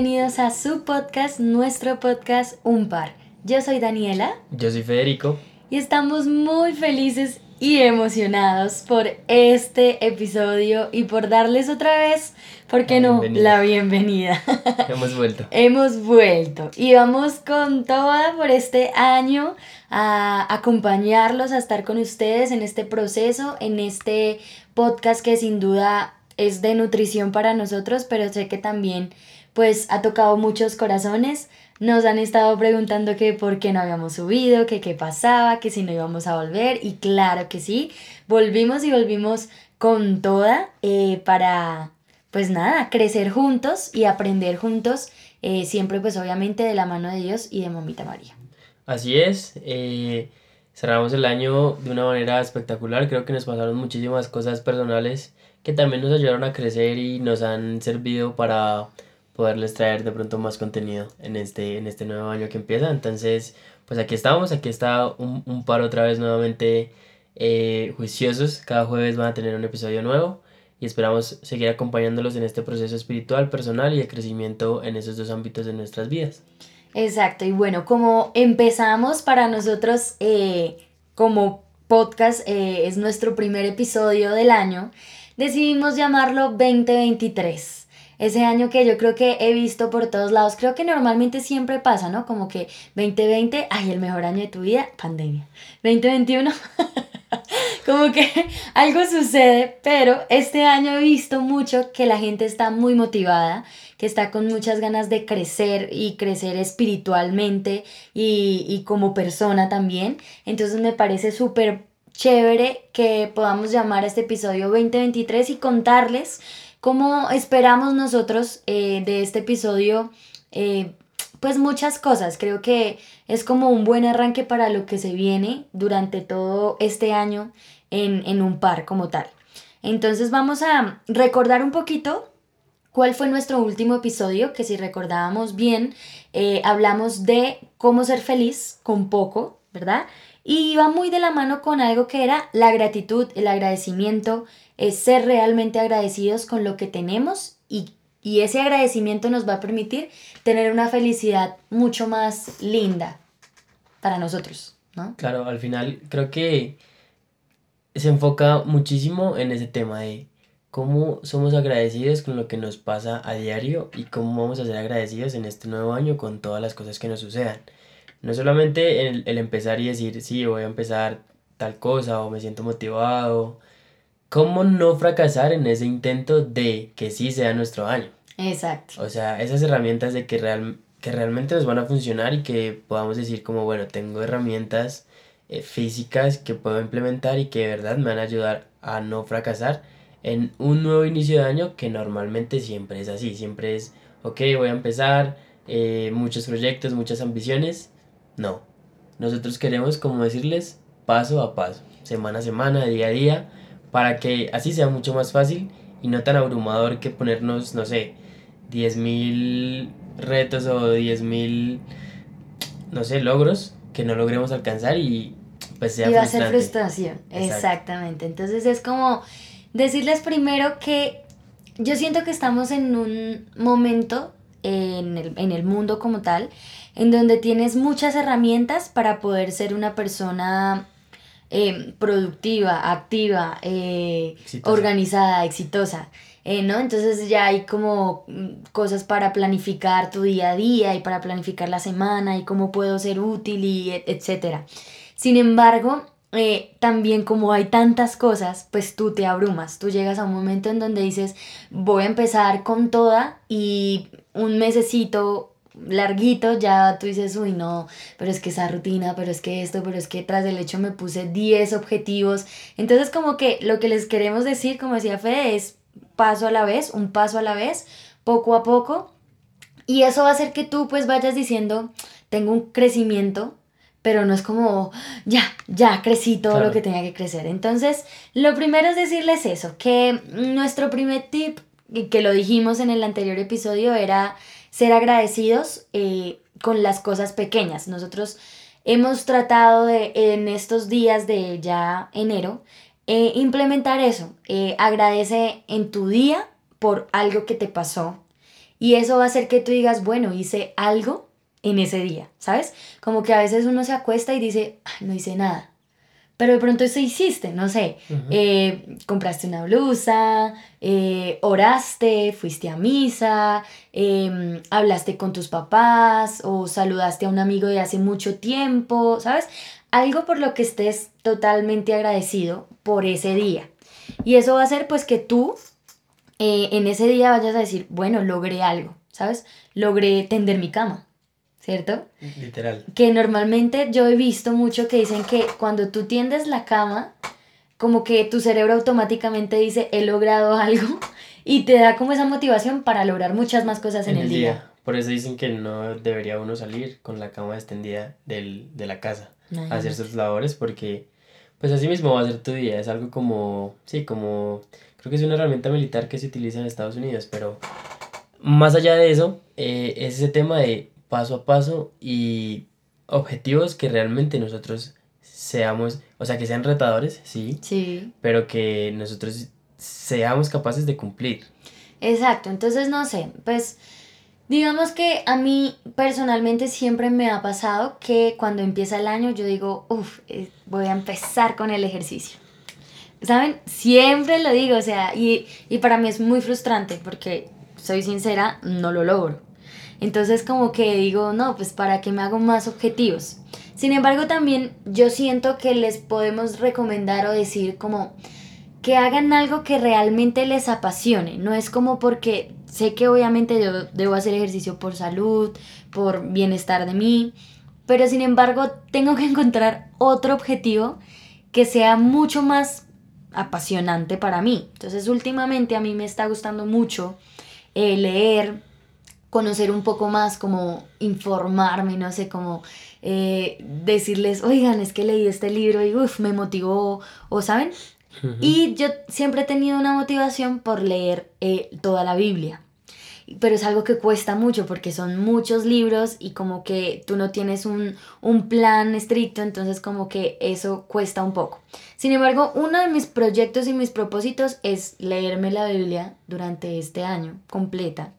Bienvenidos a su podcast, nuestro podcast Un Par. Yo soy Daniela. Yo soy Federico. Y estamos muy felices y emocionados por este episodio y por darles otra vez, ¿por qué no? La bienvenida. Hemos vuelto. Hemos vuelto y vamos con toda por este año a acompañarlos, a estar con ustedes en este proceso, en este podcast que sin duda es de nutrición para nosotros, pero sé que también pues ha tocado muchos corazones. Nos han estado preguntando que por qué no habíamos subido, que qué pasaba, que si no íbamos a volver. Y claro que sí, volvimos y volvimos con toda eh, para, pues nada, crecer juntos y aprender juntos, eh, siempre pues obviamente de la mano de Dios y de Mamita María. Así es, eh, cerramos el año de una manera espectacular, creo que nos pasaron muchísimas cosas personales que también nos ayudaron a crecer y nos han servido para poderles traer de pronto más contenido en este, en este nuevo año que empieza. Entonces, pues aquí estamos, aquí está un, un par otra vez nuevamente eh, juiciosos. Cada jueves van a tener un episodio nuevo y esperamos seguir acompañándolos en este proceso espiritual, personal y de crecimiento en esos dos ámbitos de nuestras vidas. Exacto, y bueno, como empezamos para nosotros eh, como podcast, eh, es nuestro primer episodio del año, decidimos llamarlo 2023 ese año que yo creo que he visto por todos lados, creo que normalmente siempre pasa, ¿no? Como que 2020, ay, el mejor año de tu vida, pandemia. 2021, como que algo sucede, pero este año he visto mucho que la gente está muy motivada, que está con muchas ganas de crecer y crecer espiritualmente y, y como persona también. Entonces me parece súper chévere que podamos llamar a este episodio 2023 y contarles ¿Cómo esperamos nosotros eh, de este episodio? Eh, pues muchas cosas. Creo que es como un buen arranque para lo que se viene durante todo este año en, un par como tal. Entonces vamos a recordar un poquito cuál fue nuestro último episodio, que si recordábamos bien, eh, hablamos de cómo ser feliz con poco, ¿verdad? Y va muy de la mano con algo que era la gratitud, el agradecimiento, es ser realmente agradecidos con lo que tenemos y, ese agradecimiento nos va a permitir tener una felicidad mucho más linda para nosotros, ¿no? Claro, al final creo que se enfoca muchísimo en ese tema de cómo somos agradecidos con lo que nos pasa a diario y cómo vamos a ser agradecidos en este nuevo año con todas las cosas que nos sucedan. No solamente el, el empezar y decir, sí, voy a empezar tal cosa o me siento motivado ¿cómo no fracasar en ese intento de que sí sea nuestro año? Exacto. O sea, esas herramientas de que, real, que realmente nos van a funcionar y que podamos decir como, bueno, tengo herramientas eh, físicas que puedo implementar y que de verdad me van a ayudar a no fracasar en un nuevo inicio de año que normalmente siempre es así, siempre es, ok, voy a empezar, eh, muchos proyectos, muchas ambiciones. No, nosotros queremos como decirles paso a paso, semana a semana, día a día para que así sea mucho más fácil y no tan abrumador que ponernos, no sé, 10.000 retos o 10.000, no sé, logros que no logremos alcanzar y pues sea Y va a ser frustración, exactamente. Entonces es como decirles primero que yo siento que estamos en un momento en el, en el mundo como tal, en donde tienes muchas herramientas para poder ser una persona eh, productiva, activa, eh, organizada, exitosa. Eh, ¿no? Entonces ya hay como mm, cosas para planificar tu día a día y para planificar la semana y cómo puedo ser útil y etcétera. Sin embargo, también como hay tantas cosas, pues tú te abrumas, tú llegas a un momento en donde dices, voy a empezar con toda y un mesecito larguito, ya tú dices, uy, no, pero es que esa rutina, pero es que esto, pero es que tras del hecho me puse 10 objetivos. Entonces, como que lo que les queremos decir, como decía Fede, es paso a la vez, un paso a la vez, poco a poco. Y eso va a hacer que tú pues vayas diciendo, tengo un crecimiento, pero no es como, ya, ya crecí todo lo que tenía que crecer. Entonces, lo primero es decirles eso, que nuestro primer tip, que lo dijimos en el anterior episodio, era ser agradecidos eh, con las cosas pequeñas. Nosotros hemos tratado de, en estos días de ya enero, eh, implementar eso. Eh, agradece en tu día por algo que te pasó. Y eso va a hacer que tú digas, bueno, hice algo en ese día, ¿sabes? Como que a veces uno se acuesta y dice, no hice nada. Pero de pronto eso hiciste, no sé, eh, compraste una blusa, eh, oraste, fuiste a misa, em, hablaste con tus papás o saludaste a un amigo de hace mucho tiempo, ¿sabes? Algo por lo que estés totalmente agradecido por ese día. Y eso va a hacer pues que tú eh, en ese día vayas a decir, bueno, logré algo, ¿sabes? Logré tender mi cama, ¿cierto? Literal. Que normalmente yo he visto mucho que dicen que cuando tú tiendes la cama, como que tu cerebro automáticamente dice, he logrado algo, y te da como esa motivación para lograr muchas más cosas en, el, día. Por eso dicen que no debería uno salir con la cama extendida del, de la casa a hacer sus labores porque pues así mismo va a ser tu día. Es algo como, sí, como, creo que es una herramienta militar que se utiliza en Estados Unidos, pero más allá de eso, eh, es ese tema de paso a paso y objetivos que realmente nosotros seamos, o sea, que sean retadores, sí, Sí. pero que nosotros seamos capaces de cumplir. Exacto, entonces no sé, pues digamos que a mí personalmente siempre me ha pasado que cuando empieza el año yo digo, uff, voy a empezar con el ejercicio. ¿Saben? Siempre lo digo, o sea, y, y para mí es muy frustrante porque, soy sincera, no lo logro. Entonces como que digo, no, pues para que me hago más objetivos. Sin embargo, también yo siento que les podemos recomendar o decir como que hagan algo que realmente les apasione. No es como porque sé que obviamente yo debo hacer ejercicio por salud, por bienestar de mí, pero sin embargo tengo que encontrar otro objetivo que sea mucho más apasionante para mí. Entonces últimamente a mí me está gustando mucho eh, leer, conocer un poco más, como informarme, no sé, como eh, decirles, oigan, es que leí este libro y uf, me motivó, o saben. Y yo siempre he tenido una motivación por leer eh, toda la Biblia. Pero es algo que cuesta mucho porque son muchos libros y como que tú no tienes un, un plan estricto, entonces como que eso cuesta un poco. Sin embargo, uno de mis proyectos y mis propósitos es leerme la Biblia durante este año completa.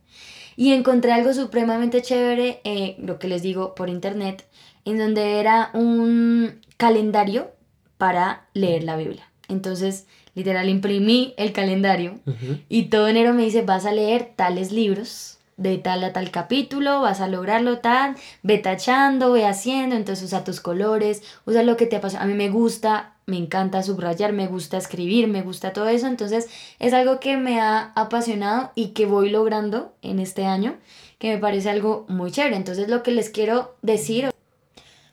Y encontré algo supremamente chévere, eh, lo que les digo por internet, en donde era un calendario para leer la Biblia. Entonces, literal, imprimí el calendario y todo enero me dice, vas a leer tales libros de tal a tal capítulo, vas a lograrlo tal, ve tachando, ve haciendo, entonces usa tus colores, usa lo que te apasiona. A mí me gusta, me encanta subrayar, me gusta escribir, me gusta todo eso, entonces es algo que me ha apasionado y que voy logrando en este año, que me parece algo muy chévere. Entonces lo que les quiero decir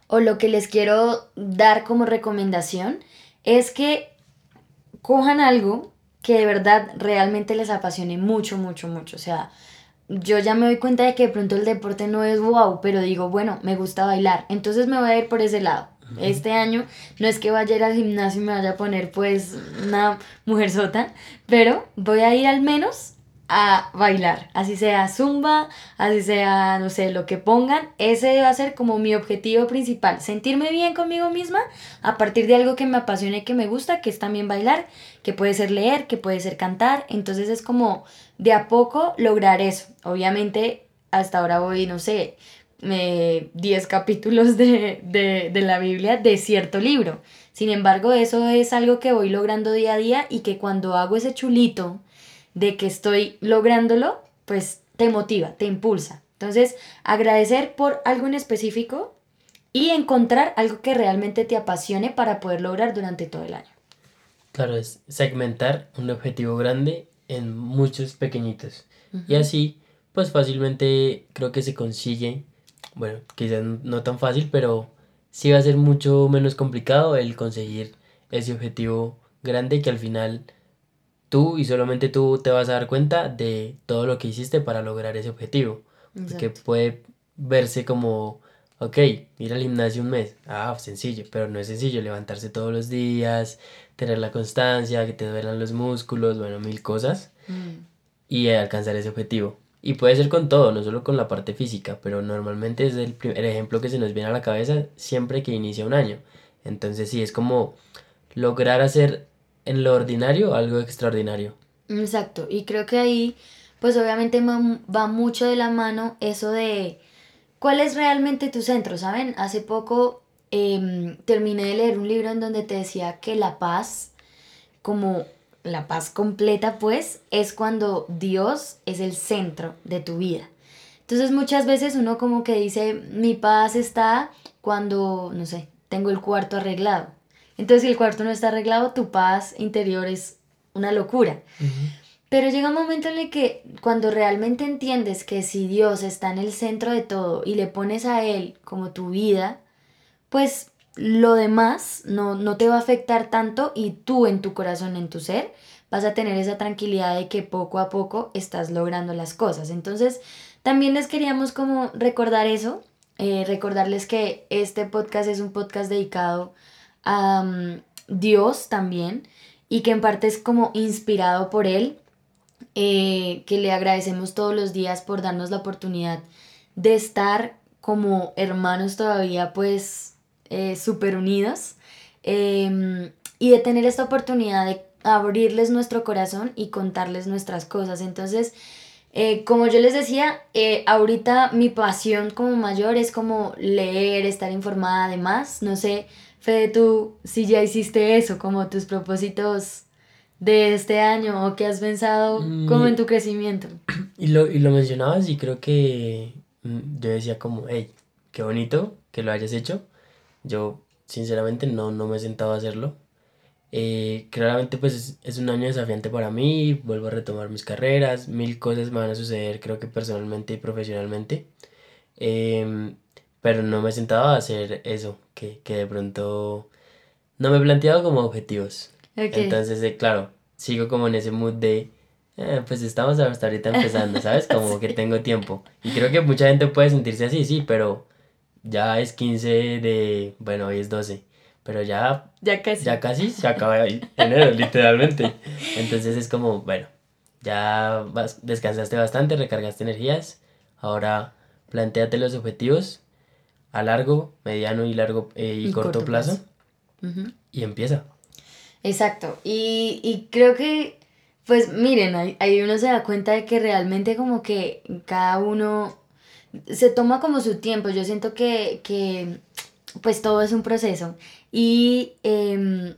o lo que les quiero dar como recomendación es que cojan algo que de verdad realmente les apasione mucho, mucho, mucho. O sea, yo ya me doy cuenta de que de pronto el deporte no es wow, pero digo, bueno, me gusta bailar, entonces me voy a ir por ese lado. Este año no es que vaya a ir al gimnasio y me vaya a poner pues una mujer sota, pero voy a ir al menos a bailar, así sea zumba, así sea, no sé, lo que pongan, ese va a ser como mi objetivo principal, sentirme bien conmigo misma a partir de algo que me apasione, que me gusta, que es también bailar, que puede ser leer, que puede ser cantar, entonces es como de a poco lograr eso. Obviamente hasta ahora voy, no sé, 10 capítulos de, de, de la Biblia de cierto libro. Sin embargo, eso es algo que voy logrando día a día y que cuando hago ese chulito, de que estoy lográndolo, pues te motiva, te impulsa. Entonces, agradecer por algo en específico y encontrar algo que realmente te apasione para poder lograr durante todo el año. Claro, es segmentar un objetivo grande en muchos pequeñitos. Y así, pues fácilmente creo que se consigue, bueno, quizás no tan fácil, pero sí va a ser mucho menos complicado el conseguir ese objetivo grande que al final tú y solamente tú te vas a dar cuenta de todo lo que hiciste para lograr ese objetivo. Porque puede verse como, ok, ir al gimnasio un mes, ah, sencillo, pero no es sencillo levantarse todos los días, tener la constancia, que te duelan los músculos, bueno, mil cosas, mm. y alcanzar ese objetivo. Y puede ser con todo, no solo con la parte física, pero normalmente es el, el ejemplo que se nos viene a la cabeza siempre que inicia un año. Entonces sí, es como lograr hacer en lo ordinario algo extraordinario. Exacto, y creo que ahí pues obviamente va mucho de la mano eso de cuál es realmente tu centro, ¿saben? Hace poco em, terminé de leer un libro en donde te decía que la paz, como la paz completa, pues, es cuando Dios es el centro de tu vida. Entonces muchas veces uno como que dice, mi paz está cuando, no sé, tengo el cuarto arreglado. Entonces si el cuarto no está arreglado, tu paz interior es una locura. Pero llega un momento en el que cuando realmente entiendes que si Dios está en el centro de todo y le pones a Él como tu vida, pues lo demás no, no te va a afectar tanto y tú en tu corazón, en tu ser, vas a tener esa tranquilidad de que poco a poco estás logrando las cosas. Entonces, también les queríamos como recordar eso, eh, recordarles que este podcast es un podcast dedicado mm, Dios también y que en parte es como inspirado por Él eh, que le agradecemos todos los días por darnos la oportunidad de estar como hermanos todavía pues eh, súper unidos em, y de tener esta oportunidad de abrirles nuestro corazón y contarles nuestras cosas. Entonces, eh, como yo les decía, ahorita mi pasión como mayor es como leer, estar informada además. No sé, Fede, tú si ya hiciste eso, como tus propósitos de este año o qué has pensado como en mm. tu crecimiento. Y lo, y lo mencionabas y creo que mm, yo decía como, hey, qué bonito que lo hayas hecho. Yo sinceramente no, no me he sentado a hacerlo. Eh, claramente pues es, un año desafiante para mí, vuelvo a retomar mis carreras, mil cosas me van a suceder creo que personalmente y profesionalmente. Em, pero no me he sentado a hacer eso, que, que de pronto no me he planteado como objetivos. Entonces, eh, claro, sigo como en ese mood de, eh, pues estamos hasta ahorita empezando, ¿sabes? Como que tengo tiempo. Y creo que mucha gente puede sentirse así, sí, pero ya es 15 de, bueno, hoy es 12, pero ya... Ya casi. Ya casi se acaba enero, literalmente. Entonces es como, bueno, ya vas, descansaste bastante, recargaste energías, ahora planteate los objetivos a largo, mediano y largo eh, y, corto, plazo, y empieza. Exacto. Y, y creo que, pues miren, ahí, ahí uno se da cuenta de que realmente como que cada uno se toma como su tiempo. Yo siento que, que pues todo es un proceso. Y em,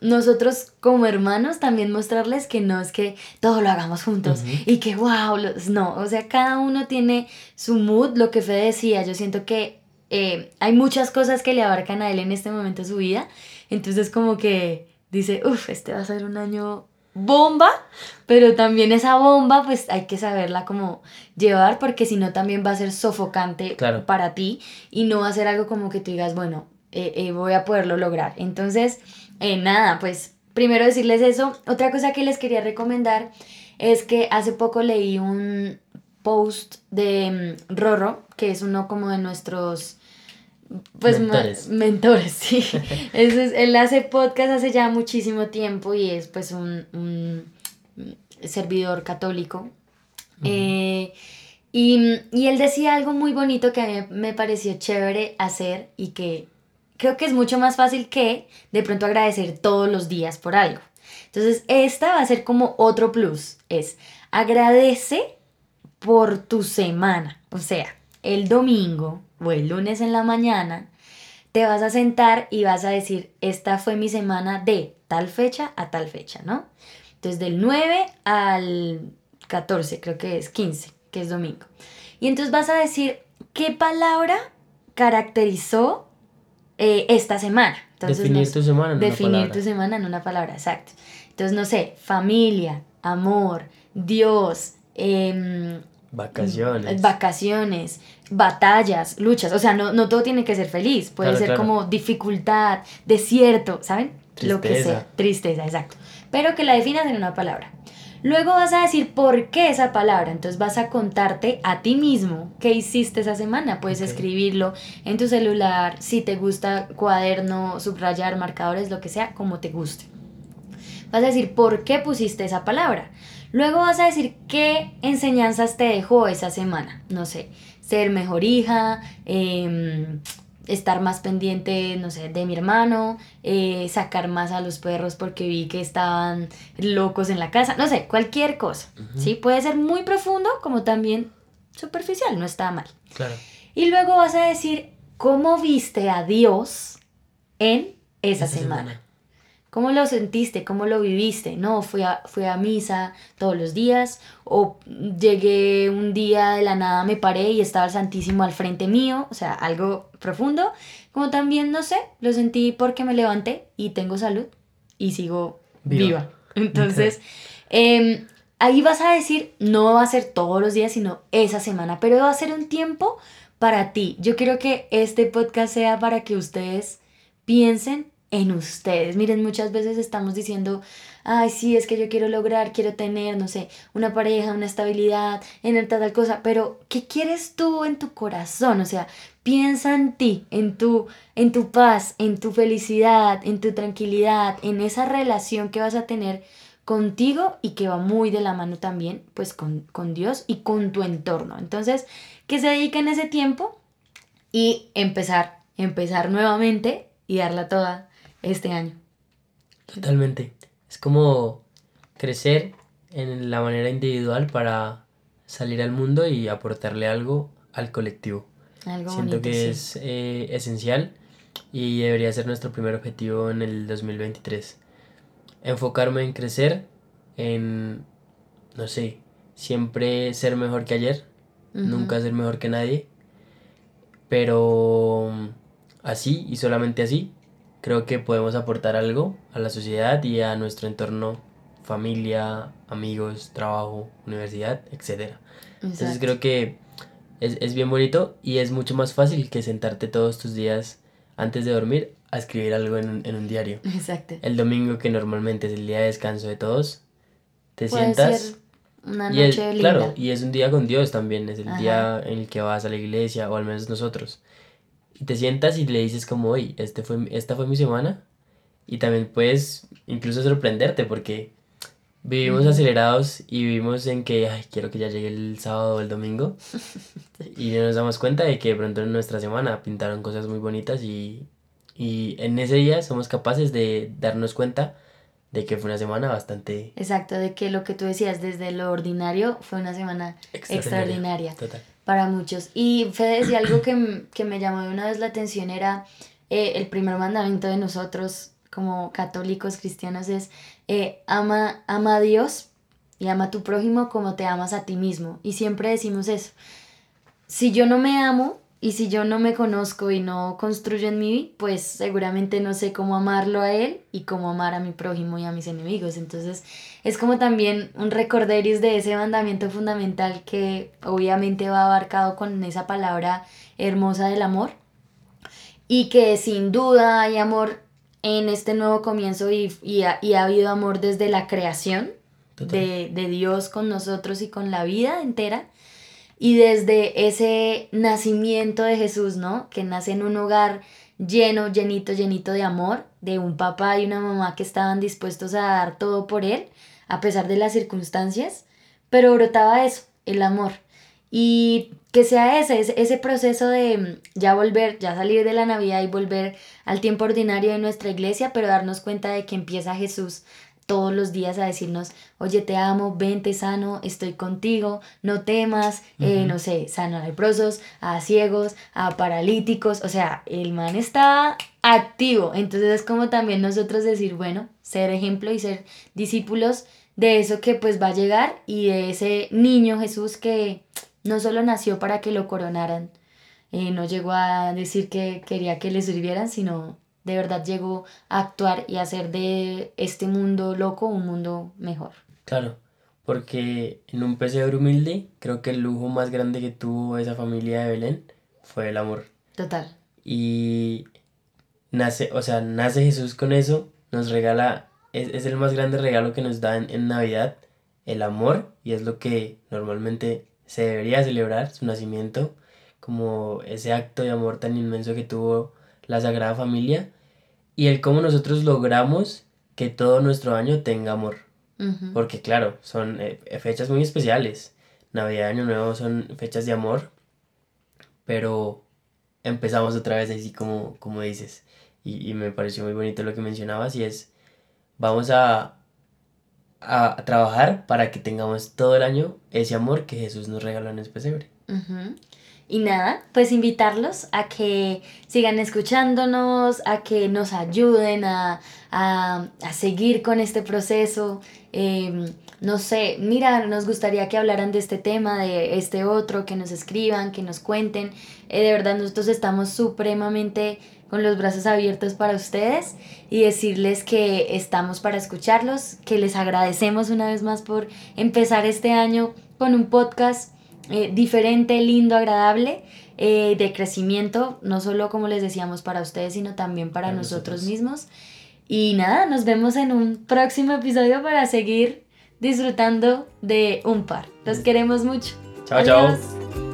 nosotros como hermanos también mostrarles que no es que todo lo hagamos juntos y que wow, no, o sea, cada uno tiene su mood, lo que Fede decía, yo siento que eh, hay muchas cosas que le abarcan a él en este momento de su vida, entonces como que dice, uff, este va a ser un año bomba, pero también esa bomba pues hay que saberla como llevar porque si no también va a ser sofocante para ti y no va a ser algo como que tú digas, bueno, eh, eh, voy a poderlo lograr. Entonces, eh, nada, pues primero decirles eso. Otra cosa que les quería recomendar es que hace poco leí un post de mm, Rorro, que es uno como de nuestros pues mentores, mentores sí. es, él hace podcast hace ya muchísimo tiempo y es pues un, servidor católico. Eh, y, y, él decía algo muy bonito que a mí me pareció chévere hacer y que creo que es mucho más fácil que de pronto agradecer todos los días por algo. Entonces, esta va a ser como otro plus, es agradece por tu semana. O sea, el domingo o el lunes en la mañana, te vas a sentar y vas a decir, esta fue mi semana de tal fecha a tal fecha, ¿no? Entonces del 9 al 14, creo que es 15, que es domingo. Y entonces vas a decir, ¿qué palabra caracterizó eh, esta semana? definir tu semana en definir una palabra. tu semana en una palabra, exacto. Entonces, no sé, familia, amor, Dios, eh, Vacaciones. Vacaciones, batallas, luchas. O sea, no, no todo tiene que ser feliz. Puede ser como dificultad, desierto, ¿saben? Lo que sea. Tristeza, exacto. Pero que la definas en una palabra. Luego vas a decir por qué esa palabra. Entonces vas a contarte a ti mismo qué hiciste esa semana. Puedes escribirlo en tu celular, si te gusta cuaderno, subrayar, marcadores, lo que sea, como te guste. Vas a decir por qué pusiste esa palabra. Luego vas a decir qué enseñanzas te dejó esa semana. No sé, ser mejor hija, em, estar más pendiente, no sé, de mi hermano, eh, sacar más a los perros porque vi que estaban locos en la casa, no sé, cualquier cosa, ¿sí? Puede ser muy profundo como también superficial, no está mal. Claro. Y luego vas a decir, ¿cómo viste a Dios en esa, semana? ¿Cómo lo sentiste? ¿Cómo lo viviste? No, fui a, fui a misa todos los días o llegué un día de la nada, me paré y estaba el Santísimo al frente mío, o sea, algo profundo. Como también, no sé, lo sentí porque me levanté y tengo salud y sigo viva. Entonces, em, ahí vas a decir, no va a ser todos los días, sino esa semana, pero va a ser un tiempo para ti. Yo quiero que este podcast sea para que ustedes piensen en ustedes. Miren, muchas veces estamos diciendo, ay, sí, es que yo quiero lograr, quiero tener, no sé, una pareja, una estabilidad, en tal, tal cosa, pero ¿qué quieres tú en tu corazón? O sea, piensa en ti, en tu, en tu paz, en tu felicidad, en tu tranquilidad, en esa relación que vas a tener contigo y que va muy de la mano también, pues con, con Dios y con tu entorno. Entonces, que se dediquen ese tiempo y empezar, empezar nuevamente y darla toda este año. Totalmente. Es como crecer en la manera individual para salir al mundo y aportarle algo al colectivo. Algo Siento que es eh, esencial y debería ser nuestro primer objetivo en el 2023. Enfocarme en crecer, en, no sé, siempre ser mejor que ayer, nunca ser mejor que nadie, pero así y solamente así creo que podemos aportar algo a la sociedad y a nuestro entorno, familia, amigos, trabajo, universidad, etc. Entonces creo que es, es, bien bonito y es mucho más fácil que sentarte todos tus días antes de dormir a escribir algo en, en un diario. Exacto. El domingo, que normalmente es el día de descanso de todos, te sientas... una noche y es, linda. Claro, y es un día con Dios también, es el día en el que vas a la iglesia, o al menos nosotros y te sientas y le dices como, hoy este fue, esta fue mi semana. Y también puedes incluso sorprenderte porque vivimos acelerados y vivimos en que, ay, quiero que ya llegue el sábado o el domingo. Y nos damos cuenta de que de pronto en nuestra semana pintaron cosas muy bonitas y, y en ese día somos capaces de darnos cuenta de que fue una semana bastante... Exacto, de que lo que tú decías, desde lo ordinario, fue una semana extraordinaria. Total para muchos. Y Fede decía algo que, que, me llamó de una vez la atención, era eh, el primer mandamiento de nosotros como católicos cristianos es eh, ama, ama a Dios y ama a tu prójimo como te amas a ti mismo. Y siempre decimos eso. Si yo no me amo, y si yo no me conozco y no construyo en mí, pues seguramente no sé cómo amarlo a él y cómo amar a mi prójimo y a mis enemigos. Entonces es como también un recorderis de ese mandamiento fundamental que obviamente va abarcado con esa palabra hermosa del amor. Y que sin duda hay amor en este nuevo comienzo y, y, ha, habido amor desde la creación de, de Dios con nosotros y con la vida entera y desde ese nacimiento de Jesús, ¿no? Que nace en un hogar lleno, llenito, llenito de amor, de un papá y una mamá que estaban dispuestos a dar todo por él, a pesar de las circunstancias, pero brotaba eso, el amor. Y que sea ese, ese, proceso de mm, ya volver, ya salir de la Navidad y volver al tiempo ordinario de nuestra iglesia, pero darnos cuenta de que empieza Jesús todos los días a decirnos, oye, te amo, vente sano, estoy contigo, no temas, eh, no sé, sano a leprosos, a ciegos, a paralíticos, o sea, el man está activo, entonces es como también nosotros decir, bueno, ser ejemplo y ser discípulos de eso que pues va a llegar y de ese niño Jesús que no solo nació para que lo coronaran, eh, no llegó a decir que quería que le sirvieran, sino de verdad llegó a actuar y a hacer de este mundo loco un mundo mejor. Claro, porque en un pesebre humilde creo que el lujo más grande que tuvo esa familia de Belén fue el amor. Total. Y nace, o sea, nace Jesús con eso, nos regala, es, el más grande regalo que nos dan en Navidad, el amor, y es lo que normalmente se debería celebrar, su nacimiento, como ese acto de amor tan inmenso que tuvo la Sagrada Familia y el cómo nosotros logramos que todo nuestro año tenga amor. Porque claro, son eh, fechas muy especiales. Navidad y Año Nuevo son fechas de amor, pero empezamos otra vez así como, como dices. Y, y me pareció muy bonito lo que mencionabas y es, vamos a, a, trabajar para que tengamos todo el año ese amor que Jesús nos regaló en el pesebre. Y nada, pues invitarlos a que sigan escuchándonos, a que nos ayuden a, a, a seguir con este proceso. Em, no sé, mira, nos gustaría que hablaran de este tema, de este otro, que nos escriban, que nos cuenten. Eh, de verdad, nosotros estamos supremamente con los brazos abiertos para ustedes y decirles que estamos para escucharlos, que les agradecemos una vez más por empezar este año con un podcast eh, diferente, lindo, agradable, eh, de crecimiento, no solo como les decíamos para ustedes, sino también para, nosotros mismos. Y nada, nos vemos en un próximo episodio para seguir disfrutando de un par. Los queremos mucho. Chao, chao.